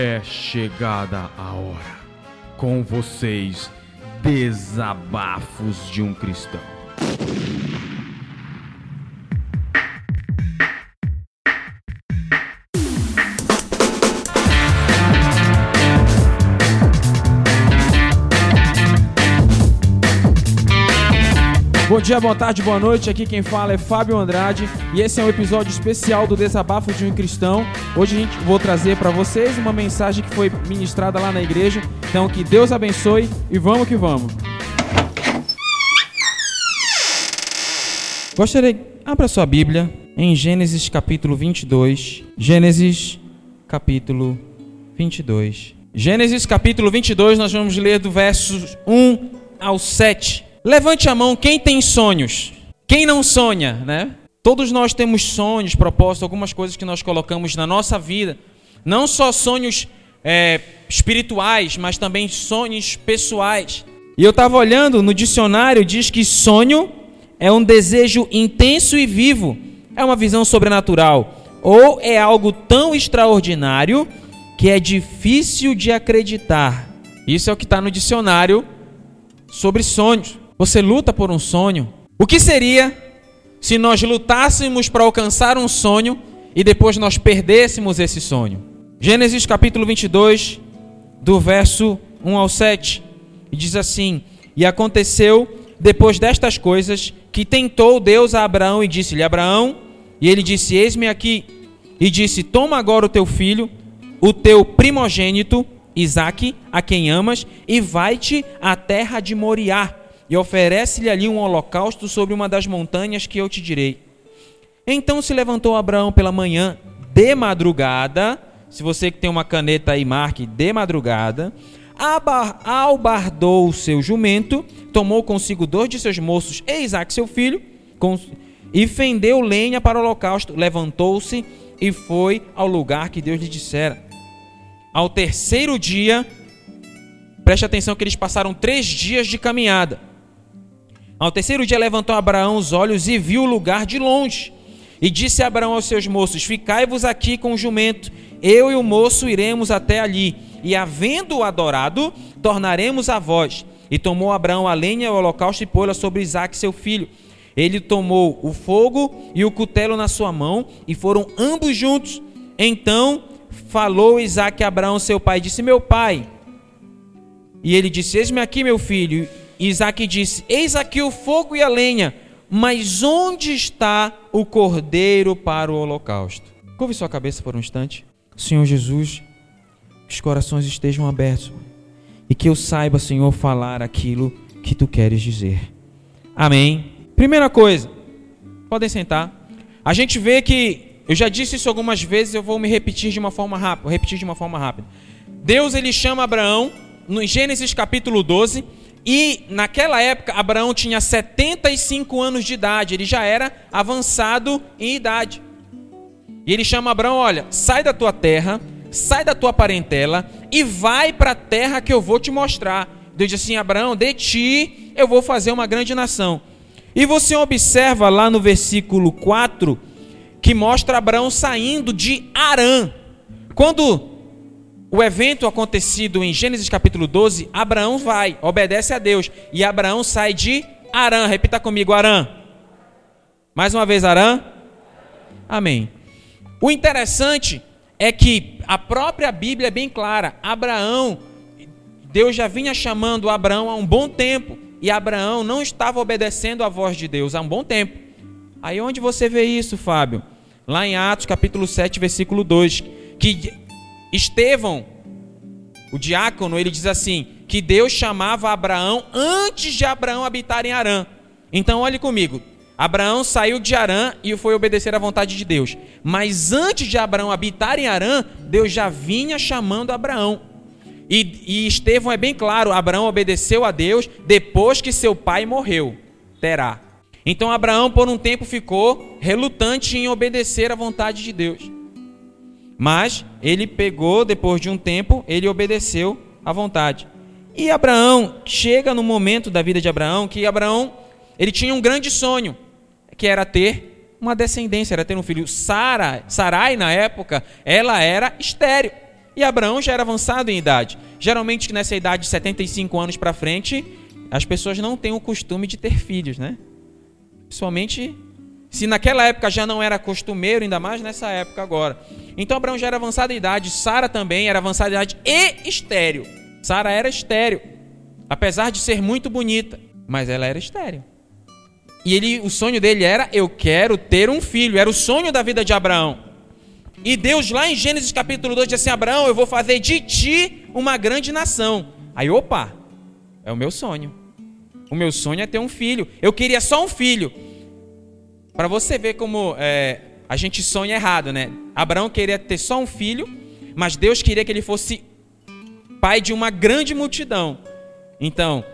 É chegada a hora. Com vocês, Desabafos de um Cristão. Bom dia, boa tarde, boa noite. Aqui quem fala é Fábio Andrade e esse é um episódio especial do Desabafo de um Cristão. Hoje a gente vou trazer para vocês uma mensagem que foi ministrada lá na igreja. Então que Deus abençoe e vamos que vamos. Gostaria, abra sua Bíblia em Gênesis capítulo 22. Gênesis capítulo 22. Gênesis capítulo 22, nós vamos ler do verso 1 ao 7. Levante a mão quem tem sonhos. Quem não sonha, né? Todos nós temos sonhos, propósitos, algumas coisas que nós colocamos na nossa vida. Não só sonhos é, espirituais, mas também sonhos pessoais. E eu estava olhando no dicionário, diz que sonho é um desejo intenso e vivo, é uma visão sobrenatural, ou é algo tão extraordinário que é difícil de acreditar. Isso é o que está no dicionário sobre sonhos. Você luta por um sonho. O que seria se nós lutássemos para alcançar um sonho e depois nós perdêssemos esse sonho? Gênesis capítulo 22, do verso 1 ao 7, e diz assim: E aconteceu depois destas coisas que tentou Deus a Abraão e disse-lhe: Abraão, e ele disse: Eis-me aqui. E disse: Toma agora o teu filho, o teu primogênito, Isaque, a quem amas, e vai-te à terra de Moriá e oferece-lhe ali um holocausto sobre uma das montanhas que eu te direi. Então se levantou Abraão pela manhã, de madrugada, se você que tem uma caneta aí, marque, de madrugada, albardou o seu jumento, tomou consigo dois de seus moços e Isaac seu filho, e fendeu lenha para o holocausto, levantou-se e foi ao lugar que Deus lhe dissera. Ao terceiro dia, preste atenção que eles passaram três dias de caminhada. Ao terceiro dia levantou Abraão os olhos e viu o lugar de longe. E disse Abraão aos seus moços: Ficai-vos aqui com o jumento, eu e o moço iremos até ali, e havendo-o adorado, tornaremos a vós. E tomou Abraão a lenha e o holocausto e pô-la sobre Isaac, seu filho. Ele tomou o fogo e o cutelo na sua mão, e foram ambos juntos. Então falou Isaac a Abraão, seu pai, disse: Meu pai. E ele disse: Eis-me aqui, meu filho. Isaac disse: Eis aqui o fogo e a lenha, mas onde está o cordeiro para o holocausto? Curve sua cabeça por um instante. Senhor Jesus, que os corações estejam abertos e que eu saiba, Senhor, falar aquilo que tu queres dizer. Amém. Primeira coisa, podem sentar. A gente vê que eu já disse isso algumas vezes, eu vou me repetir de uma forma rápida, repetir de uma forma rápida. Deus ele chama Abraão no Gênesis capítulo 12 e naquela época, Abraão tinha 75 anos de idade, ele já era avançado em idade. E ele chama Abraão: olha, sai da tua terra, sai da tua parentela e vai para a terra que eu vou te mostrar. Deus diz assim: Abraão, de ti eu vou fazer uma grande nação. E você observa lá no versículo 4 que mostra Abraão saindo de Arã. Quando o evento acontecido em Gênesis capítulo 12, Abraão vai, obedece a Deus, e Abraão sai de Arã. Repita comigo, Arã. Mais uma vez, Arã. Amém. O interessante é que a própria Bíblia é bem clara. Abraão, Deus já vinha chamando Abraão há um bom tempo, e Abraão não estava obedecendo à voz de Deus há um bom tempo. Aí onde você vê isso, Fábio? Lá em Atos capítulo 7, versículo 2, que Estevão, o diácono, ele diz assim: que Deus chamava Abraão antes de Abraão habitar em Arã. Então, olhe comigo. Abraão saiu de Arã e foi obedecer à vontade de Deus. Mas antes de Abraão habitar em Arã, Deus já vinha chamando Abraão. E, e Estevão é bem claro: Abraão obedeceu a Deus depois que seu pai morreu. Terá. Então Abraão, por um tempo, ficou relutante em obedecer à vontade de Deus. Mas ele pegou, depois de um tempo, ele obedeceu à vontade. E Abraão, chega no momento da vida de Abraão que Abraão, ele tinha um grande sonho, que era ter uma descendência, era ter um filho. Sara, Sarai na época, ela era estéril. e Abraão já era avançado em idade. Geralmente nessa idade de 75 anos para frente, as pessoas não têm o costume de ter filhos, né? Principalmente se naquela época já não era costumeiro, ainda mais nessa época agora. Então Abraão já era avançado em idade, Sara também era avançada idade e estéreo. Sara era estéreo, apesar de ser muito bonita, mas ela era estéreo. E ele, o sonho dele era: eu quero ter um filho. Era o sonho da vida de Abraão. E Deus, lá em Gênesis capítulo 2, diz assim: Abraão, eu vou fazer de ti uma grande nação. Aí, opa, é o meu sonho. O meu sonho é ter um filho. Eu queria só um filho. Para você ver como é, a gente sonha errado, né? Abraão queria ter só um filho, mas Deus queria que ele fosse pai de uma grande multidão. Então,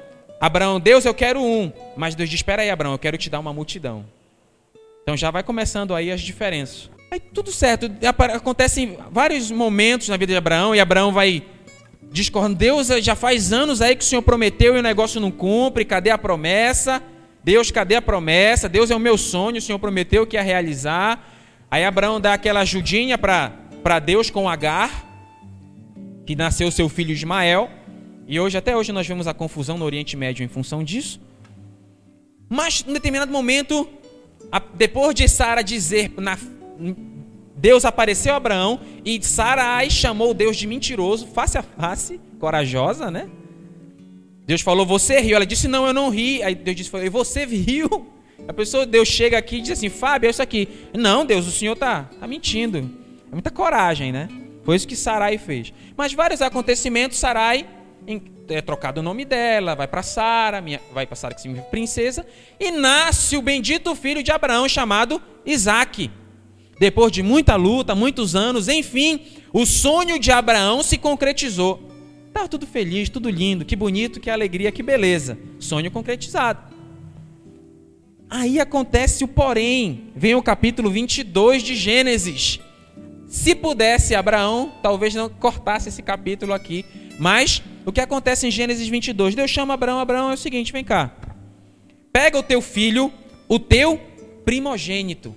Abraão, Deus, eu quero um. Mas Deus diz: Espera aí, Abraão, eu quero te dar uma multidão. Então já vai começando aí as diferenças. Aí tudo certo, acontecem vários momentos na vida de Abraão e Abraão vai discordando. Deus já faz anos aí que o Senhor prometeu e o negócio não cumpre, cadê a promessa? Deus, cadê a promessa? Deus é o meu sonho, o Senhor prometeu que ia realizar. Aí Abraão dá aquela ajudinha para Deus com Agar, que nasceu seu filho Ismael. E hoje, até hoje, nós vemos a confusão no Oriente Médio em função disso. Mas, em determinado momento, depois de Sara dizer na Deus apareceu a Abraão e Sarai chamou Deus de mentiroso, face a face, corajosa, né? Deus falou, você riu. Ela disse, não, eu não ri. Aí Deus disse, e você riu? A pessoa, Deus chega aqui e diz assim, Fábio, é isso aqui. Não, Deus, o senhor tá, tá mentindo. É muita coragem, né? Foi isso que Sarai fez. Mas vários acontecimentos, Sarai é trocado o nome dela, vai para Sara, vai para Sara que significa princesa, e nasce o bendito filho de Abraão chamado Isaque. Depois de muita luta, muitos anos, enfim, o sonho de Abraão se concretizou. Estava tudo feliz, tudo lindo, que bonito, que alegria, que beleza. Sonho concretizado. Aí acontece o porém. Vem o capítulo 22 de Gênesis. Se pudesse, Abraão talvez não cortasse esse capítulo aqui. Mas o que acontece em Gênesis 22? Deus chama Abraão. Abraão é o seguinte: vem cá. Pega o teu filho, o teu primogênito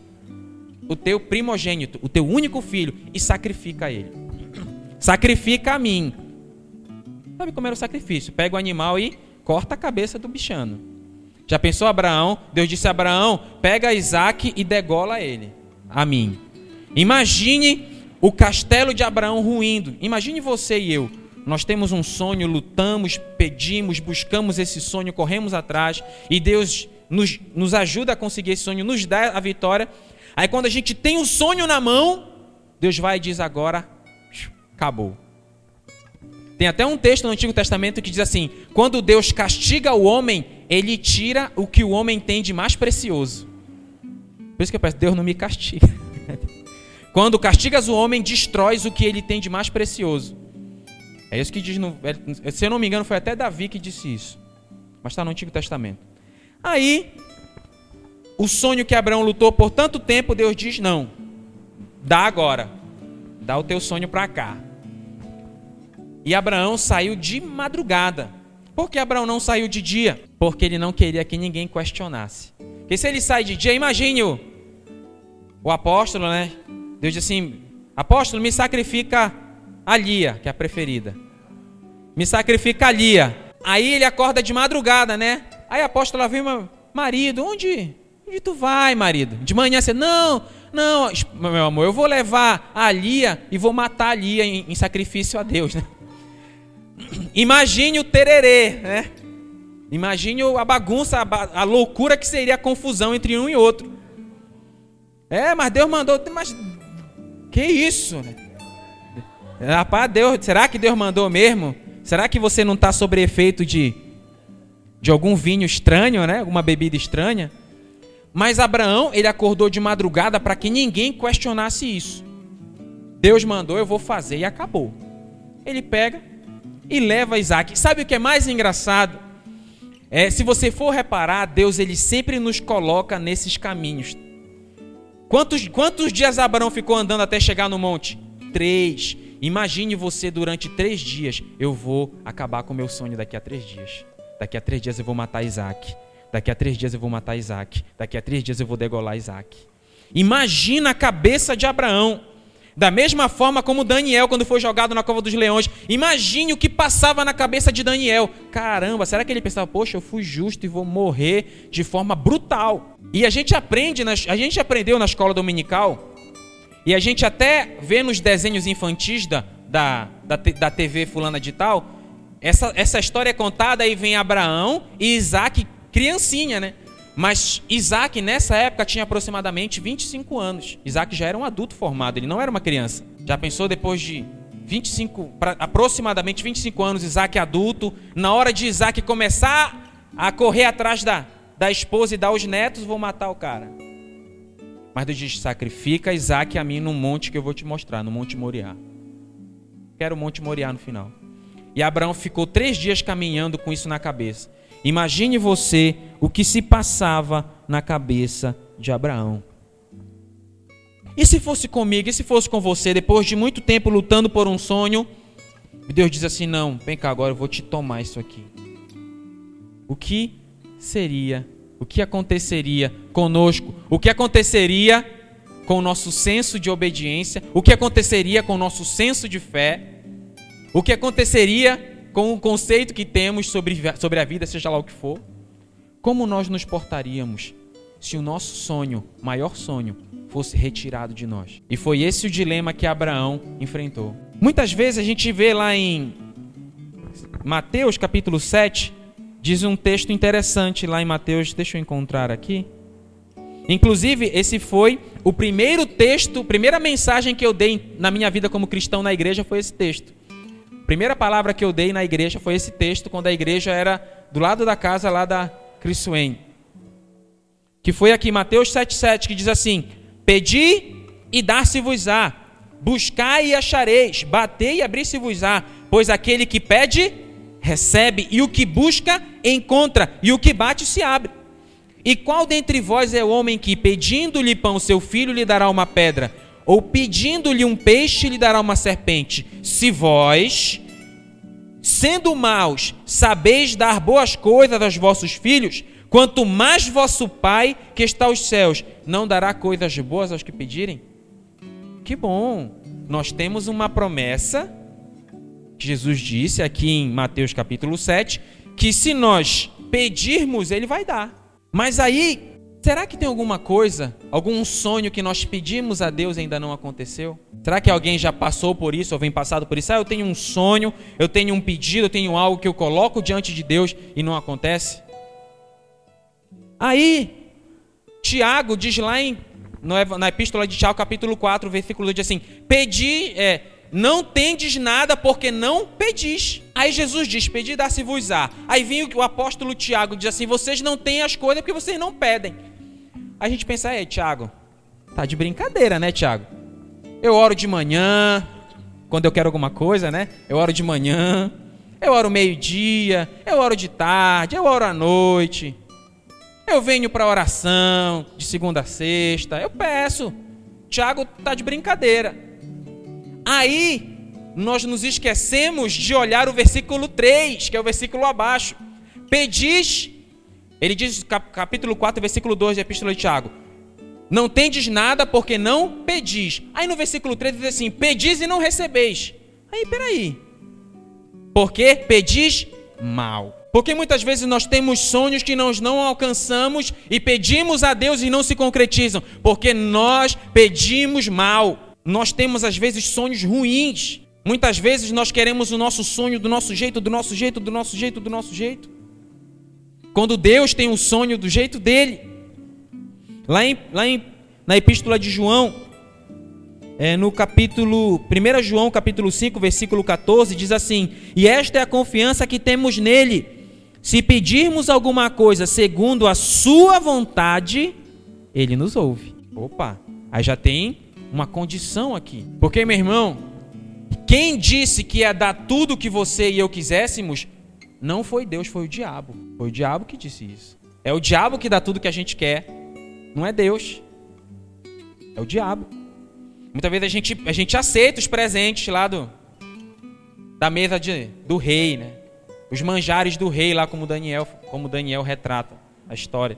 o teu primogênito, o teu único filho, e sacrifica ele. Sacrifica a mim. Sabe como era o sacrifício? Pega o animal e corta a cabeça do bichano. Já pensou Abraão? Deus disse a Abraão: pega Isaac e degola ele. A mim. Imagine o castelo de Abraão ruindo. Imagine você e eu. Nós temos um sonho, lutamos, pedimos, buscamos esse sonho, corremos atrás e Deus nos, nos ajuda a conseguir esse sonho, nos dá a vitória Aí quando a gente tem um sonho na mão, Deus vai e diz agora, acabou. Tem até um texto no Antigo Testamento que diz assim: quando Deus castiga o homem, ele tira o que o homem tem de mais precioso. Por isso que eu peço, Deus não me castiga. quando castigas o homem, destróis o que ele tem de mais precioso. É isso que diz no. Se eu não me engano, foi até Davi que disse isso. Mas está no Antigo Testamento. Aí, o sonho que Abraão lutou por tanto tempo, Deus diz: não, dá agora, dá o teu sonho para cá. E Abraão saiu de madrugada. Por que Abraão não saiu de dia? Porque ele não queria que ninguém questionasse. Porque se ele sai de dia, imagine o, o apóstolo, né? Deus diz assim: Apóstolo, me sacrifica a Lia, que é a preferida. Me sacrifica a Lia. Aí ele acorda de madrugada, né? Aí a apóstola viu, marido, onde Onde tu vai, marido? De manhã você, não, não, meu amor, eu vou levar a Lia e vou matar a Lia em, em sacrifício a Deus, né? Imagine o tererê, né? Imagine a bagunça, a, loucura que seria a confusão entre um e outro. É, mas Deus mandou, mas que isso, né? Rapaz, Deus, será que Deus mandou mesmo? Será que você não está sob efeito de, de algum vinho estranho, né? Alguma bebida estranha? Mas Abraão, ele acordou de madrugada para que ninguém questionasse isso. Deus mandou, eu vou fazer e acabou. Ele pega e leva Isaac. Sabe o que é mais engraçado? É, se você for reparar, Deus ele sempre nos coloca nesses caminhos. Quantos, quantos dias Abraão ficou andando até chegar no monte? Três. Imagine você durante três dias. Eu vou acabar com o meu sonho daqui a três dias. Daqui a três dias eu vou matar Isaac. Daqui a três dias eu vou matar Isaac. Daqui a três dias eu vou degolar Isaac. Imagina a cabeça de Abraão. Da mesma forma como Daniel, quando foi jogado na cova dos leões. Imagine o que passava na cabeça de Daniel. Caramba, será que ele pensava, poxa, eu fui justo e vou morrer de forma brutal? E a gente aprende, a gente aprendeu na escola dominical, e a gente até vê nos desenhos infantis da, da, da, da TV fulana de tal, essa, essa história é contada, aí vem Abraão e Isaac, criancinha, né? Mas Isaac, nessa época, tinha aproximadamente 25 anos. Isaac já era um adulto formado, ele não era uma criança. Já pensou depois de 25, aproximadamente 25 anos, Isaac adulto, na hora de Isaac começar a correr atrás da, da esposa e dar os netos, vou matar o cara. Mas Deus diz: sacrifica Isaac a mim no monte que eu vou te mostrar, no Monte Moriá. Quero o Monte Moriá no final. E Abraão ficou três dias caminhando com isso na cabeça. Imagine você o que se passava na cabeça de Abraão. E se fosse comigo, e se fosse com você, depois de muito tempo lutando por um sonho, Deus diz assim: Não, vem cá agora, eu vou te tomar isso aqui. O que seria, o que aconteceria conosco? O que aconteceria com o nosso senso de obediência? O que aconteceria com o nosso senso de fé? O que aconteceria com o conceito que temos sobre, sobre a vida, seja lá o que for, como nós nos portaríamos se o nosso sonho, maior sonho, fosse retirado de nós? E foi esse o dilema que Abraão enfrentou. Muitas vezes a gente vê lá em Mateus capítulo 7, diz um texto interessante lá em Mateus, deixa eu encontrar aqui. Inclusive, esse foi o primeiro texto, primeira mensagem que eu dei na minha vida como cristão na igreja foi esse texto primeira palavra que eu dei na igreja foi esse texto, quando a igreja era do lado da casa lá da Crissuene. Que foi aqui, Mateus 7,7, que diz assim: Pedi e dar-se-vos-á, buscai e achareis, batei e abrir-se-vos-á, pois aquele que pede, recebe, e o que busca, encontra, e o que bate, se abre. E qual dentre vós é o homem que, pedindo-lhe pão, seu filho lhe dará uma pedra? Ou pedindo-lhe um peixe, lhe dará uma serpente. Se vós, sendo maus, sabeis dar boas coisas aos vossos filhos, quanto mais vosso Pai, que está aos céus, não dará coisas boas aos que pedirem? Que bom! Nós temos uma promessa que Jesus disse aqui em Mateus capítulo 7, que se nós pedirmos, ele vai dar. Mas aí Será que tem alguma coisa, algum sonho que nós pedimos a Deus e ainda não aconteceu? Será que alguém já passou por isso ou vem passado por isso? Ah, eu tenho um sonho, eu tenho um pedido, eu tenho algo que eu coloco diante de Deus e não acontece? Aí, Tiago diz lá em, na epístola de Tiago, capítulo 4, versículo 2, diz assim: Pedi, é, não tendes nada porque não pedis. Aí Jesus diz: Pedi, dar-se-vos-á. Aí vem o apóstolo Tiago diz assim: Vocês não têm as coisas porque vocês não pedem. A gente pensa: É, Tiago, tá de brincadeira, né, Tiago? Eu oro de manhã, quando eu quero alguma coisa, né? Eu oro de manhã, eu oro meio-dia, eu oro de tarde, eu oro à noite. Eu venho para oração de segunda a sexta, eu peço. Tiago tá de brincadeira. Aí nós nos esquecemos de olhar o versículo 3, que é o versículo abaixo. Pedis, ele diz capítulo 4, versículo 2 da Epístola de Tiago. Não tendes nada porque não pedis. Aí no versículo 3 diz assim: Pedis e não recebeis. Aí, peraí. Porque pedis mal. Porque muitas vezes nós temos sonhos que nós não alcançamos e pedimos a Deus e não se concretizam. Porque nós pedimos mal. Nós temos às vezes sonhos ruins. Muitas vezes nós queremos o nosso sonho do nosso jeito, do nosso jeito, do nosso jeito, do nosso jeito. Quando Deus tem um sonho do jeito dele. Lá, em, lá em, na epístola de João, é, no capítulo 1 João, capítulo 5, versículo 14, diz assim: E esta é a confiança que temos nele. Se pedirmos alguma coisa segundo a sua vontade, ele nos ouve. Opa, aí já tem uma condição aqui. Porque, meu irmão, quem disse que ia dar tudo que você e eu quiséssemos, não foi Deus, foi o diabo. Foi o diabo que disse isso. É o diabo que dá tudo que a gente quer, não é Deus. É o diabo. Muitas vezes a gente, a gente aceita os presentes lá do, da mesa de, do rei, né? Os manjares do rei lá como Daniel, como Daniel retrata a história.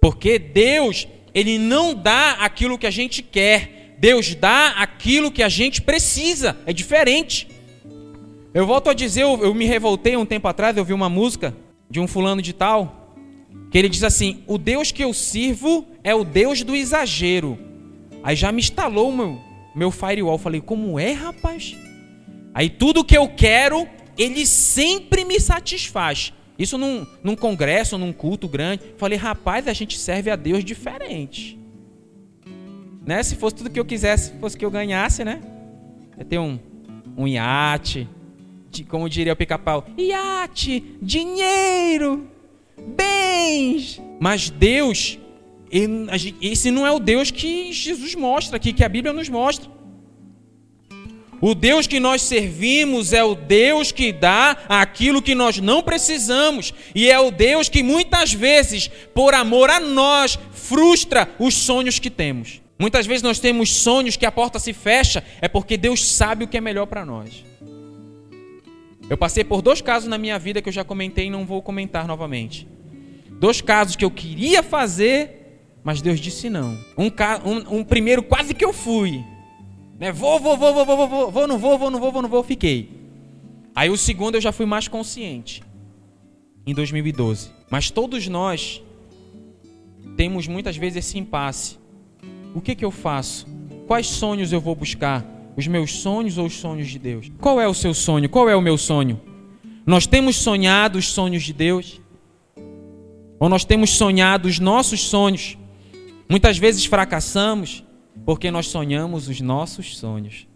Porque Deus ele não dá aquilo que a gente quer. Deus dá aquilo que a gente precisa, é diferente. Eu volto a dizer, eu, eu me revoltei um tempo atrás, eu vi uma música de um fulano de tal, que ele diz assim: O Deus que eu sirvo é o Deus do exagero. Aí já me instalou meu, meu firewall. Falei, como é, rapaz? Aí tudo que eu quero, ele sempre me satisfaz. Isso num, num congresso, num culto grande. Falei, rapaz, a gente serve a Deus diferente. Né? Se fosse tudo que eu quisesse, fosse que eu ganhasse, né? Eu ter um, um iate, de, como diria o pica-pau, iate, dinheiro, bens. Mas Deus, esse não é o Deus que Jesus mostra aqui, que a Bíblia nos mostra. O Deus que nós servimos é o Deus que dá aquilo que nós não precisamos, e é o Deus que muitas vezes, por amor a nós, frustra os sonhos que temos. Muitas vezes nós temos sonhos que a porta se fecha, é porque Deus sabe o que é melhor para nós. Eu passei por dois casos na minha vida que eu já comentei e não vou comentar novamente. Dois casos que eu queria fazer, mas Deus disse não. Um, um, um primeiro quase que eu fui. Né? Vou, vou, vou, vou, vou, vou, vou, não vou, vou, não vou, vou, não vou, fiquei. Aí o segundo eu já fui mais consciente. Em 2012. Mas todos nós temos muitas vezes esse impasse. O que, que eu faço? Quais sonhos eu vou buscar? Os meus sonhos ou os sonhos de Deus? Qual é o seu sonho? Qual é o meu sonho? Nós temos sonhado os sonhos de Deus? Ou nós temos sonhado os nossos sonhos? Muitas vezes fracassamos porque nós sonhamos os nossos sonhos.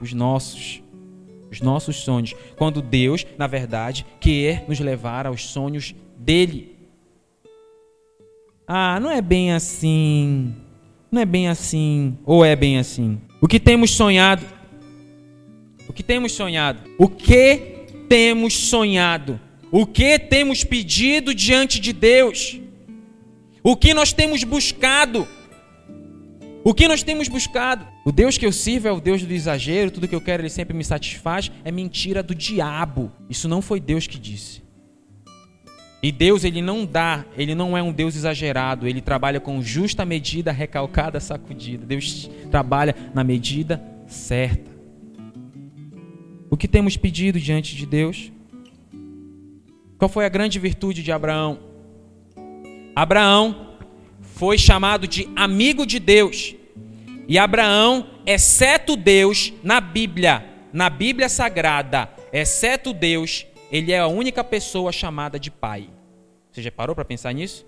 Os nossos. Os nossos sonhos. Quando Deus, na verdade, quer nos levar aos sonhos dele. Ah, não é bem assim. Não é bem assim. Ou é bem assim? O que temos sonhado? O que temos sonhado? O que temos sonhado? O que temos pedido diante de Deus? O que nós temos buscado? O que nós temos buscado? O Deus que eu sirvo é o Deus do exagero, tudo que eu quero ele sempre me satisfaz. É mentira do diabo. Isso não foi Deus que disse. E Deus, ele não dá, ele não é um Deus exagerado, ele trabalha com justa medida, recalcada, sacudida. Deus trabalha na medida certa. O que temos pedido diante de Deus? Qual foi a grande virtude de Abraão? Abraão foi chamado de amigo de Deus. E Abraão, exceto Deus, na Bíblia, na Bíblia Sagrada, exceto Deus, ele é a única pessoa chamada de pai. Você já parou para pensar nisso?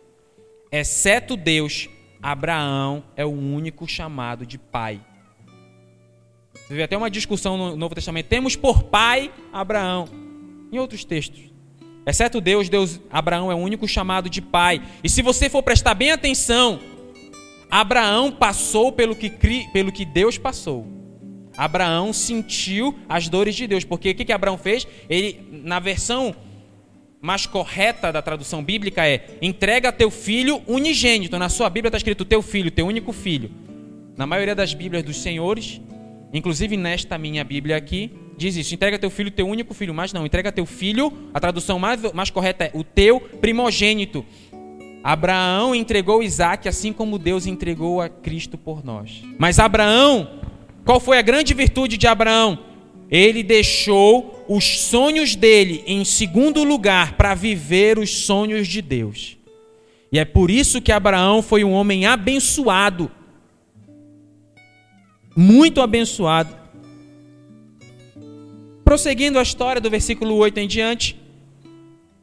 Exceto Deus, Abraão é o único chamado de pai. Você vê até uma discussão no Novo Testamento. Temos por pai Abraão. Em outros textos. Exceto Deus, Deus, Abraão é o único chamado de pai. E se você for prestar bem atenção, Abraão passou pelo que, pelo que Deus passou. Abraão sentiu as dores de Deus, porque o que, que Abraão fez? Ele, na versão mais correta da tradução bíblica é: entrega teu filho unigênito. Na sua Bíblia está escrito teu filho, teu único filho. Na maioria das Bíblias dos senhores, inclusive nesta minha Bíblia aqui, diz isso: entrega teu filho, teu único filho. Mas não, entrega teu filho, a tradução mais, mais correta é o teu primogênito. Abraão entregou Isaac assim como Deus entregou a Cristo por nós. Mas Abraão, qual foi a grande virtude de Abraão? Ele deixou os sonhos dele em segundo lugar para viver os sonhos de Deus. E é por isso que Abraão foi um homem abençoado. Muito abençoado. Prosseguindo a história do versículo 8 em diante,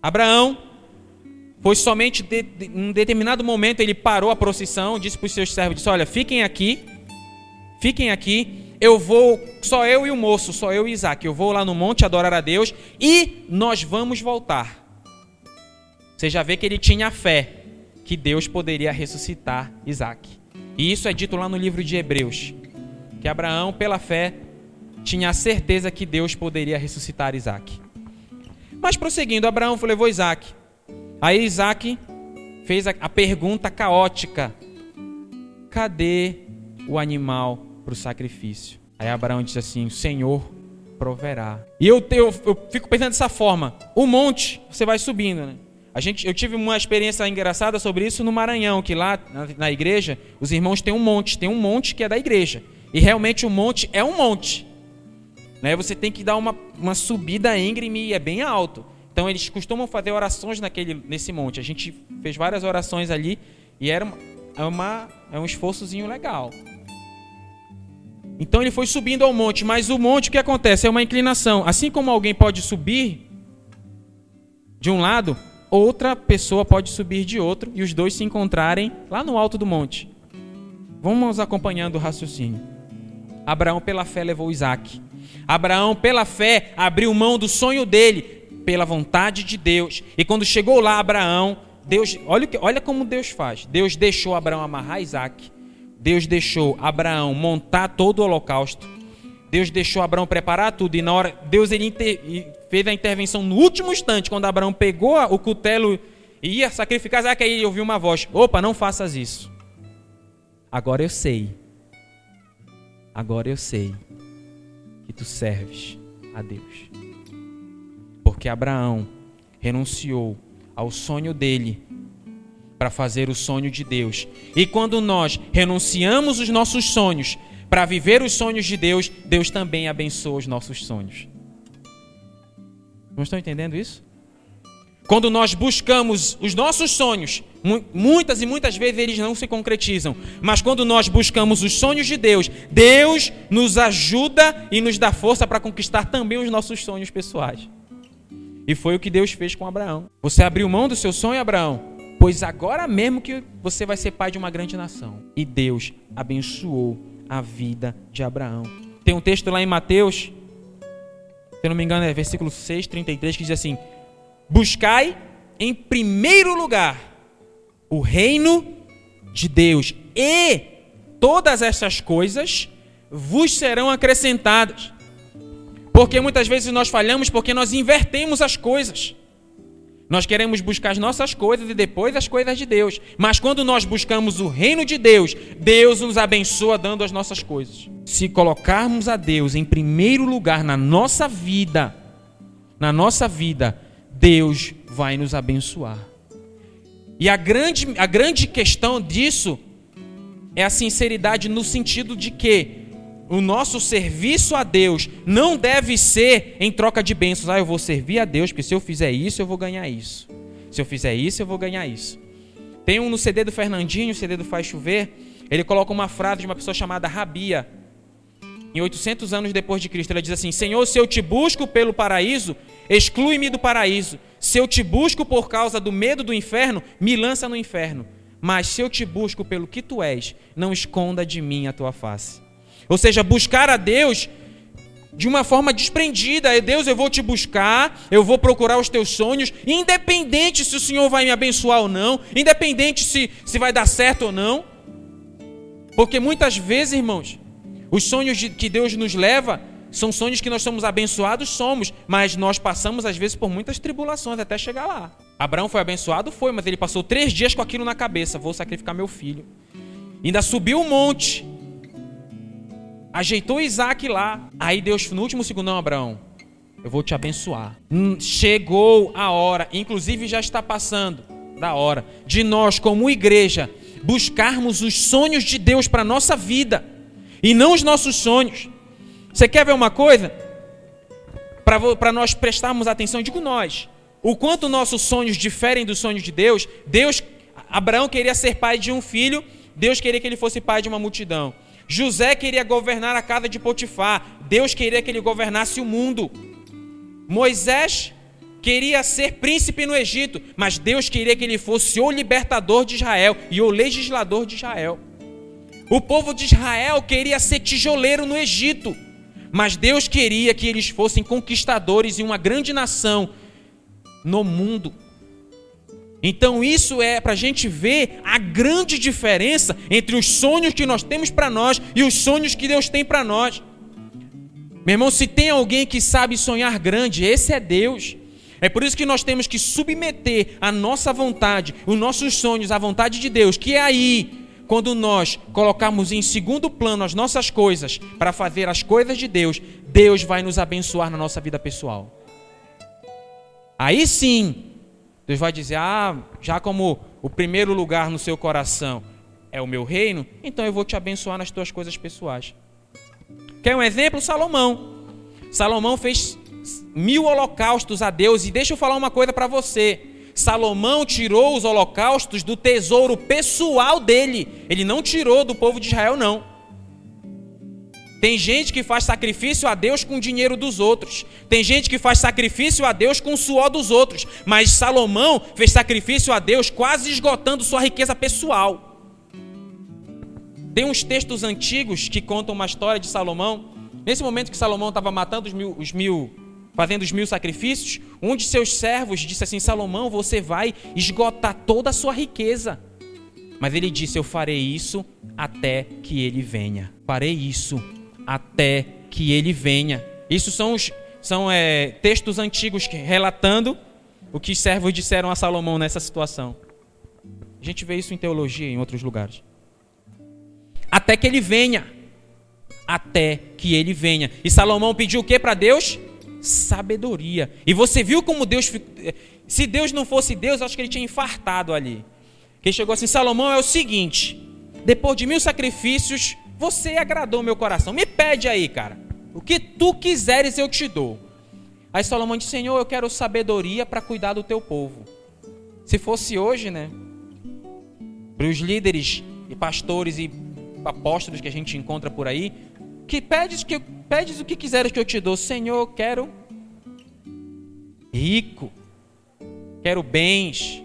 Abraão foi somente de, de, em determinado momento ele parou a procissão, disse para os seus servos, disse: "Olha, fiquem aqui. Fiquem aqui. Eu vou, só eu e o moço, só eu e Isaac. Eu vou lá no monte adorar a Deus e nós vamos voltar." Você já vê que ele tinha fé que Deus poderia ressuscitar Isaac. E isso é dito lá no livro de Hebreus, que Abraão, pela fé, tinha a certeza que Deus poderia ressuscitar Isaac. Mas prosseguindo, Abraão levou Isaac. Aí Isaac fez a, pergunta caótica: cadê o animal para o sacrifício? Aí Abraão disse assim: o Senhor proverá. E eu, eu, eu fico pensando dessa forma: o monte, você vai subindo, né? A gente, eu tive uma experiência engraçada sobre isso no Maranhão, que lá na, na igreja, os irmãos têm um monte, tem um monte que é da igreja. E realmente o monte é um monte. Né? Você tem que dar uma, uma subida íngreme e é bem alto. Então eles costumam fazer orações naquele, nesse monte. A gente fez várias orações ali e era é uma, é um esforçozinho legal. Então ele foi subindo ao monte, mas o monte o que acontece? É uma inclinação. Assim como alguém pode subir de um lado, outra pessoa pode subir de outro e os dois se encontrarem lá no alto do monte. Vamos acompanhando o raciocínio. Abraão, pela fé, levou Isaac. Abraão, pela fé, abriu mão do sonho dele, pela vontade de Deus. E quando chegou lá, Abraão, Deus, olha, olha como Deus faz. Deus deixou Abraão amarrar Isaac. Deus deixou Abraão montar todo o holocausto. Deus deixou Abraão preparar tudo. E na hora, Deus ele inter, fez a intervenção no último instante, quando Abraão pegou o cutelo e ia sacrificar Isaac, aí ouviu uma voz: Opa, não faças isso. Agora eu sei. Agora eu sei que tu serves a Deus. Porque Abraão renunciou ao sonho dele para fazer o sonho de Deus. E quando nós renunciamos os nossos sonhos para viver os sonhos de Deus, Deus também abençoa os nossos sonhos. Não estão entendendo isso? Quando nós buscamos os nossos sonhos, muitas e muitas vezes eles não se concretizam, mas quando nós buscamos os sonhos de Deus, Deus nos ajuda e nos dá força para conquistar também os nossos sonhos pessoais. E foi o que Deus fez com Abraão. Você abriu mão do seu sonho, Abraão? Pois agora mesmo que você vai ser pai de uma grande nação. E Deus abençoou a vida de Abraão. Tem um texto lá em Mateus, se não me engano é versículo 6, 33, que diz assim: Buscai em primeiro lugar o reino de Deus, e todas essas coisas vos serão acrescentadas. Porque muitas vezes nós falhamos porque nós invertemos as coisas. Nós queremos buscar as nossas coisas e depois as coisas de Deus. Mas quando nós buscamos o reino de Deus, Deus nos abençoa dando as nossas coisas. Se colocarmos a Deus em primeiro lugar na nossa vida, na nossa vida, Deus vai nos abençoar. E a grande, a grande questão disso é a sinceridade no sentido de que o nosso serviço a Deus não deve ser em troca de bênçãos. Ah, eu vou servir a Deus, porque se eu fizer isso, eu vou ganhar isso. Se eu fizer isso, eu vou ganhar isso. Tem um no CD do Fernandinho, o CD do Faz Chover, ele coloca uma frase de uma pessoa chamada Rabia. Em 800 anos depois de Cristo, ele diz assim: Senhor, se eu te busco pelo paraíso, exclui-me do paraíso. Se eu te busco por causa do medo do inferno, me lança no inferno. Mas se eu te busco pelo que tu és, não esconda de mim a tua face. Ou seja, buscar a Deus de uma forma desprendida. É Deus, eu vou te buscar, eu vou procurar os teus sonhos, independente se o Senhor vai me abençoar ou não, independente se, se vai dar certo ou não. Porque muitas vezes, irmãos, os sonhos de, que Deus nos leva são sonhos que nós somos abençoados, somos, mas nós passamos às vezes por muitas tribulações até chegar lá. Abraão foi abençoado? Foi, mas ele passou três dias com aquilo na cabeça: vou sacrificar meu filho. Ainda subiu o monte, ajeitou Isaac lá. Aí Deus, no último segundo, não, Abraão, eu vou te abençoar. Hum, chegou a hora, inclusive já está passando da hora, de nós, como igreja, buscarmos os sonhos de Deus para a nossa vida e não os nossos sonhos. Você quer ver uma coisa? Para nós prestarmos atenção, digo nós, o quanto nossos sonhos diferem dos sonhos de Deus. Deus, Abraão queria ser pai de um filho, Deus queria que ele fosse pai de uma multidão. José queria governar a casa de Potifar, Deus queria que ele governasse o mundo. Moisés queria ser príncipe no Egito, mas Deus queria que ele fosse o libertador de Israel e o legislador de Israel. O povo de Israel queria ser tijoleiro no Egito, mas Deus queria que eles fossem conquistadores e uma grande nação no mundo. Então, isso é para a gente ver a grande diferença entre os sonhos que nós temos para nós e os sonhos que Deus tem para nós. Meu irmão, se tem alguém que sabe sonhar grande, esse é Deus. É por isso que nós temos que submeter a nossa vontade, os nossos sonhos à vontade de Deus, que é aí quando nós colocarmos em segundo plano as nossas coisas para fazer as coisas de Deus, Deus vai nos abençoar na nossa vida pessoal. Aí sim, Deus vai dizer: Ah, já como o primeiro lugar no seu coração é o meu reino, então eu vou te abençoar nas tuas coisas pessoais. Quer um exemplo? Salomão. Salomão fez mil holocaustos a Deus. E deixa eu falar uma coisa para você. Salomão tirou os holocaustos do tesouro pessoal dele. Ele não tirou do povo de Israel, não. Tem gente que faz sacrifício a Deus com o dinheiro dos outros. Tem gente que faz sacrifício a Deus com o suor dos outros. Mas Salomão fez sacrifício a Deus quase esgotando sua riqueza pessoal. Tem uns textos antigos que contam uma história de Salomão. Nesse momento que Salomão estava matando os mil, os mil, fazendo os mil sacrifícios, um de seus servos disse assim: Salomão, você vai esgotar toda a sua riqueza. Mas ele disse: Eu farei isso até que ele venha. Farei isso até que ele venha. Isso são, os, são é, textos antigos que, relatando o que os servos disseram a Salomão nessa situação. A gente vê isso em teologia em outros lugares. Até que ele venha. Até que ele venha. E Salomão pediu o que para Deus? Sabedoria. E você viu como Deus. Se Deus não fosse Deus, acho que ele tinha infartado ali. Que chegou assim: Salomão é o seguinte. Depois de mil sacrifícios, você agradou meu coração. Me pede aí, cara. O que tu quiseres eu te dou. Aí Salomão disse: Senhor, eu quero sabedoria para cuidar do teu povo. Se fosse hoje, né? Para os líderes e pastores e apóstolos que a gente encontra por aí, que pedes, que pedes o que quiseres que eu te dou. Senhor, quero rico, quero bens,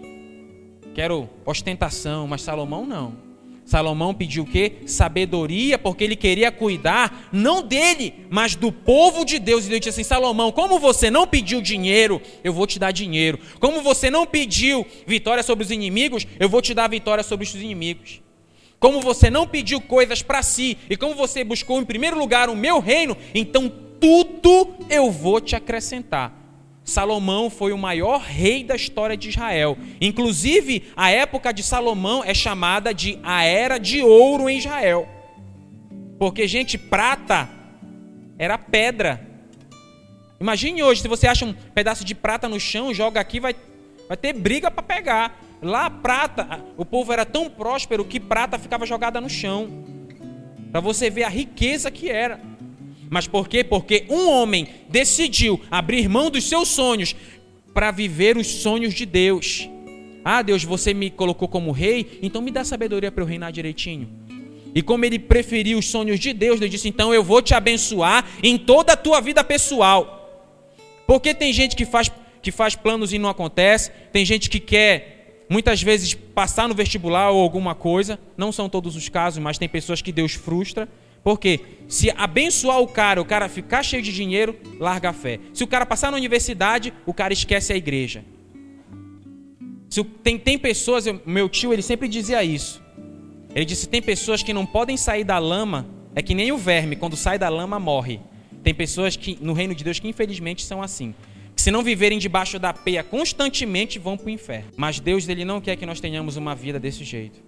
quero ostentação, mas Salomão não. Salomão pediu o quê? Sabedoria, porque ele queria cuidar não dele, mas do povo de Deus. E Deus disse assim: Salomão, como você não pediu dinheiro, eu vou te dar dinheiro. Como você não pediu vitória sobre os inimigos, eu vou te dar vitória sobre os inimigos. Como você não pediu coisas para si, e como você buscou em primeiro lugar o meu reino, então tudo eu vou te acrescentar. Salomão foi o maior rei da história de Israel. Inclusive, a época de Salomão é chamada de a era de ouro em Israel. Porque, gente, prata era pedra. Imagine hoje, se você acha um pedaço de prata no chão, joga aqui, vai, vai ter briga para pegar. Lá, prata, o povo era tão próspero que prata ficava jogada no chão. Para você ver a riqueza que era. Mas por quê? Porque um homem decidiu abrir mão dos seus sonhos para viver os sonhos de Deus. Ah, Deus, você me colocou como rei, então me dá sabedoria para eu reinar direitinho. E como ele preferiu os sonhos de Deus, ele disse: então eu vou te abençoar em toda a tua vida pessoal. Porque tem gente que faz, que faz planos e não acontece, tem gente que quer muitas vezes passar no vestibular ou alguma coisa, não são todos os casos, mas tem pessoas que Deus frustra. Porque se abençoar o cara, o cara ficar cheio de dinheiro, larga a fé. Se o cara passar na universidade, o cara esquece a igreja. Se tem, tem pessoas, eu, meu tio, ele sempre dizia isso. Ele disse: tem pessoas que não podem sair da lama, é que nem o verme, quando sai da lama morre. Tem pessoas que no reino de Deus que infelizmente são assim. Que se não viverem debaixo da peia constantemente vão para o inferno. Mas Deus ele não quer que nós tenhamos uma vida desse jeito.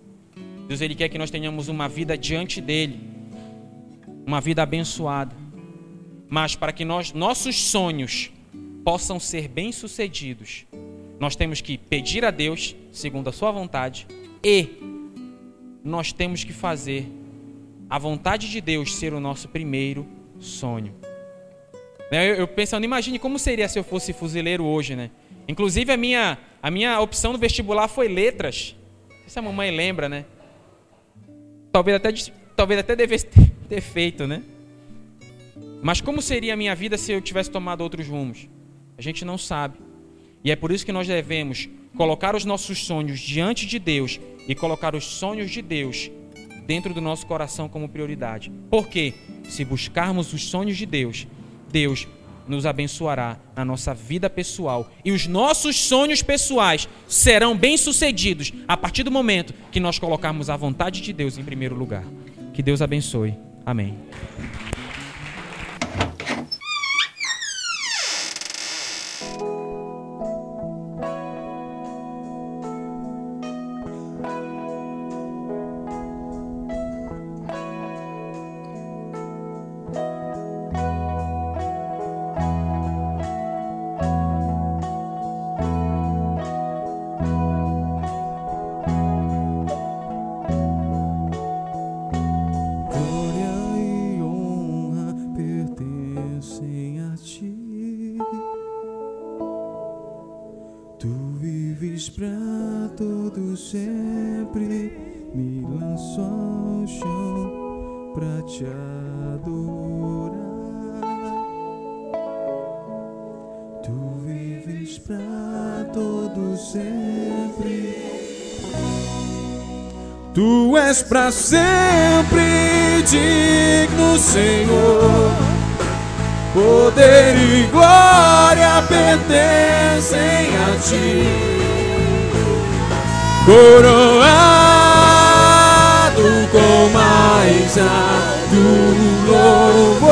Deus ele quer que nós tenhamos uma vida diante dele uma vida abençoada. Mas para que nós, nossos sonhos possam ser bem-sucedidos, nós temos que pedir a Deus, segundo a sua vontade, e nós temos que fazer a vontade de Deus ser o nosso primeiro sonho. Né, eu, eu pensando, imagine como seria se eu fosse fuzileiro hoje, né? Inclusive a minha, a minha opção no vestibular foi letras. Se a mamãe lembra, né? Talvez até, talvez até devesse ter feito, né? Mas como seria a minha vida se eu tivesse tomado outros rumos? A gente não sabe. E é por isso que nós devemos colocar os nossos sonhos diante de Deus e colocar os sonhos de Deus dentro do nosso coração como prioridade. Porque se buscarmos os sonhos de Deus, Deus nos abençoará na nossa vida pessoal e os nossos sonhos pessoais serão bem-sucedidos a partir do momento que nós colocarmos a vontade de Deus em primeiro lugar. Que Deus abençoe. Amém. Pra te adorar. Tu vives pra todo sempre. Tu és pra sempre digno, Senhor. Poder e glória pertencem a ti. Coroado com mais alto louvor.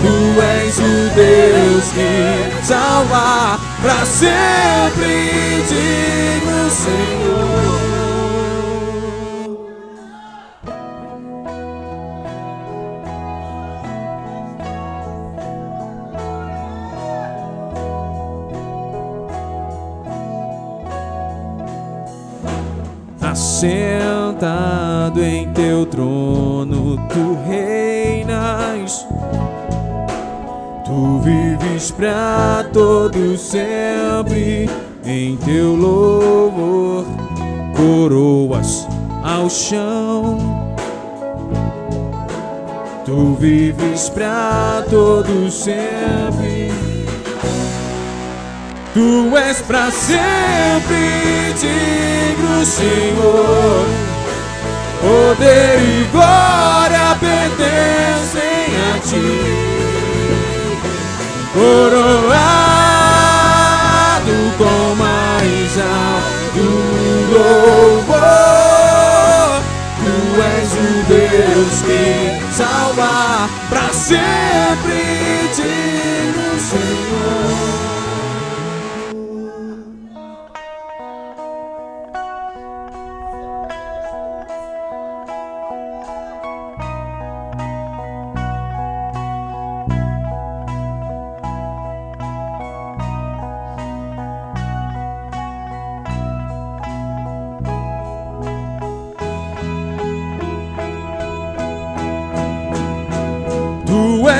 Tu és o Deus que salva pra sempre digno, Senhor. Assentado Tu vives pra todo sempre em teu louvor, coroas ao chão. Tu vives pra todo sempre. Tu és pra sempre digno, Senhor. Poder e glória pertencem a ti. Coroado com mais alto louvor. Tu és o Deus que salva pra sempre digno, Senhor.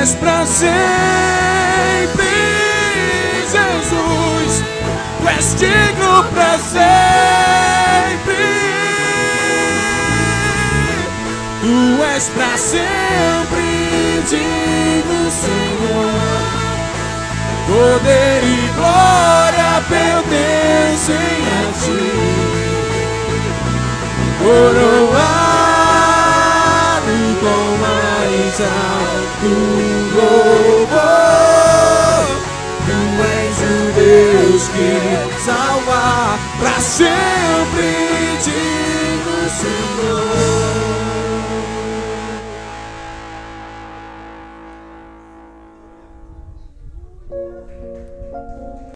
És pra sempre, Jesus. Tu és digno pra sempre. Tu és pra sempre digno, Senhor. Poder e glória pertencem a ti. Coroado com mais alto louvor. Tu és o Deus que salva pra sempre digno, Senhor.